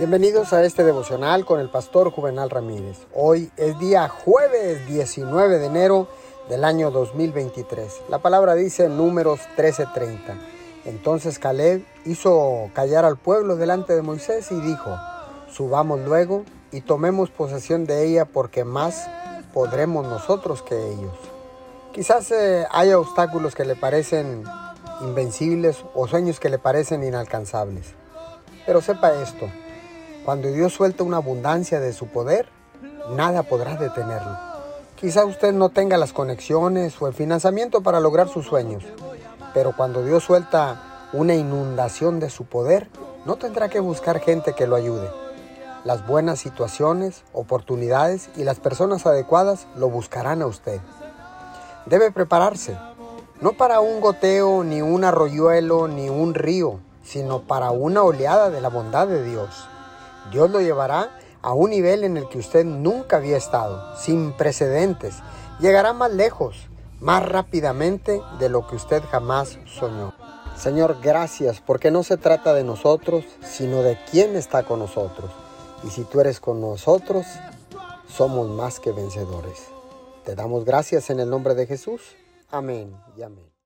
Bienvenidos a este devocional con el pastor Juvenal Ramírez. Hoy es día jueves 19 de enero del año 2023. La palabra dice en números 13:30. Entonces Caleb hizo callar al pueblo delante de Moisés y dijo, subamos luego y tomemos posesión de ella porque más podremos nosotros que ellos. Quizás eh, haya obstáculos que le parecen invencibles o sueños que le parecen inalcanzables. Pero sepa esto, cuando Dios suelta una abundancia de su poder, nada podrá detenerlo. Quizá usted no tenga las conexiones o el financiamiento para lograr sus sueños, pero cuando Dios suelta una inundación de su poder, no tendrá que buscar gente que lo ayude. Las buenas situaciones, oportunidades y las personas adecuadas lo buscarán a usted. Debe prepararse, no para un goteo, ni un arroyuelo, ni un río, sino para una oleada de la bondad de Dios. Dios lo llevará a un nivel en el que usted nunca había estado, sin precedentes. Llegará más lejos, más rápidamente de lo que usted jamás soñó. Señor, gracias, porque no se trata de nosotros, sino de quién está con nosotros. Y si tú eres con nosotros, somos más que vencedores. Te damos gracias en el nombre de Jesús. Amén y amén.